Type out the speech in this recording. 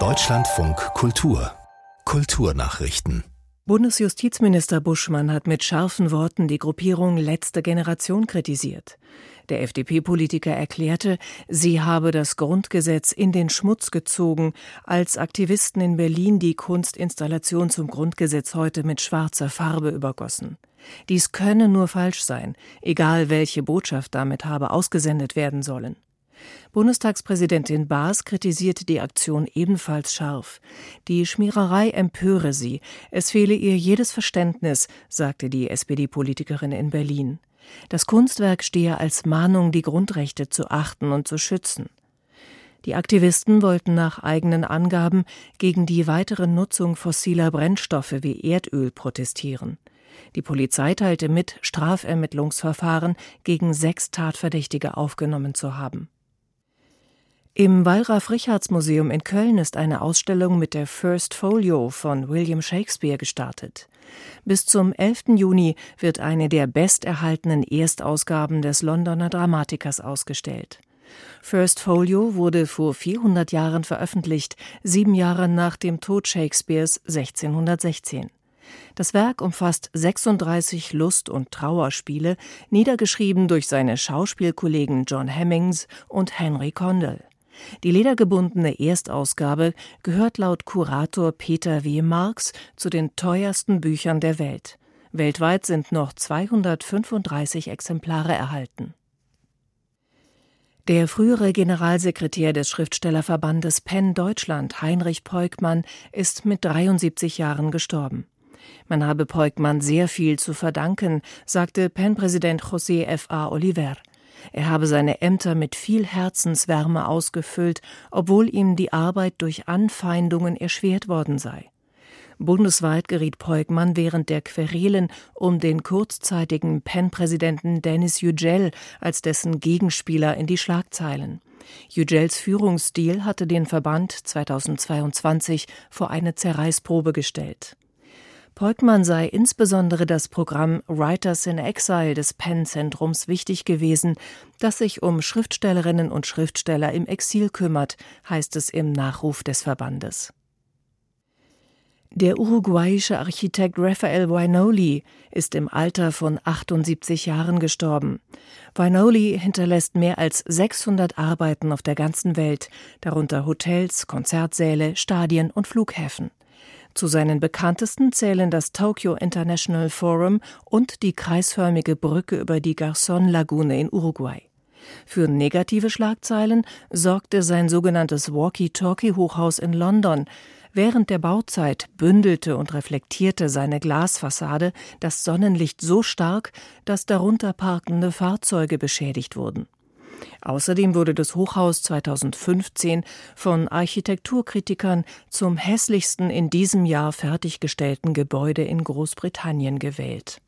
Deutschlandfunk Kultur Kulturnachrichten Bundesjustizminister Buschmann hat mit scharfen Worten die Gruppierung Letzte Generation kritisiert. Der FDP-Politiker erklärte, sie habe das Grundgesetz in den Schmutz gezogen, als Aktivisten in Berlin die Kunstinstallation zum Grundgesetz heute mit schwarzer Farbe übergossen. Dies könne nur falsch sein, egal welche Botschaft damit habe ausgesendet werden sollen. Bundestagspräsidentin Baas kritisierte die Aktion ebenfalls scharf. Die Schmiererei empöre sie, es fehle ihr jedes Verständnis, sagte die SPD-Politikerin in Berlin. Das Kunstwerk stehe als Mahnung, die Grundrechte zu achten und zu schützen. Die Aktivisten wollten nach eigenen Angaben gegen die weitere Nutzung fossiler Brennstoffe wie Erdöl protestieren. Die Polizei teilte mit, Strafermittlungsverfahren gegen sechs Tatverdächtige aufgenommen zu haben. Im Wallraf-Richards-Museum in Köln ist eine Ausstellung mit der First Folio von William Shakespeare gestartet. Bis zum 11. Juni wird eine der besterhaltenen Erstausgaben des Londoner Dramatikers ausgestellt. First Folio wurde vor 400 Jahren veröffentlicht, sieben Jahre nach dem Tod Shakespeares 1616. Das Werk umfasst 36 Lust- und Trauerspiele, niedergeschrieben durch seine Schauspielkollegen John Hemmings und Henry Condell. Die ledergebundene Erstausgabe gehört laut Kurator Peter W. Marx zu den teuersten Büchern der Welt. Weltweit sind noch 235 Exemplare erhalten. Der frühere Generalsekretär des Schriftstellerverbandes Penn Deutschland, Heinrich Peukmann, ist mit 73 Jahren gestorben. Man habe Peukmann sehr viel zu verdanken, sagte Penn-Präsident José F. A. Oliver. Er habe seine Ämter mit viel Herzenswärme ausgefüllt, obwohl ihm die Arbeit durch Anfeindungen erschwert worden sei. Bundesweit geriet Peugmann während der Querelen um den kurzzeitigen Penn-Präsidenten Dennis Yücel als dessen Gegenspieler in die Schlagzeilen. Yücels Führungsstil hatte den Verband 2022 vor eine Zerreißprobe gestellt. Peukmann sei insbesondere das Programm Writers in Exile des Penn-Zentrums wichtig gewesen, das sich um Schriftstellerinnen und Schriftsteller im Exil kümmert, heißt es im Nachruf des Verbandes. Der uruguayische Architekt Raphael Wainoli ist im Alter von 78 Jahren gestorben. Wainoli hinterlässt mehr als 600 Arbeiten auf der ganzen Welt, darunter Hotels, Konzertsäle, Stadien und Flughäfen. Zu seinen bekanntesten zählen das Tokyo International Forum und die kreisförmige Brücke über die Garzon-Lagune in Uruguay. Für negative Schlagzeilen sorgte sein sogenanntes Walkie-Talkie-Hochhaus in London. Während der Bauzeit bündelte und reflektierte seine Glasfassade das Sonnenlicht so stark, dass darunter parkende Fahrzeuge beschädigt wurden. Außerdem wurde das Hochhaus 2015 von Architekturkritikern zum hässlichsten in diesem Jahr fertiggestellten Gebäude in Großbritannien gewählt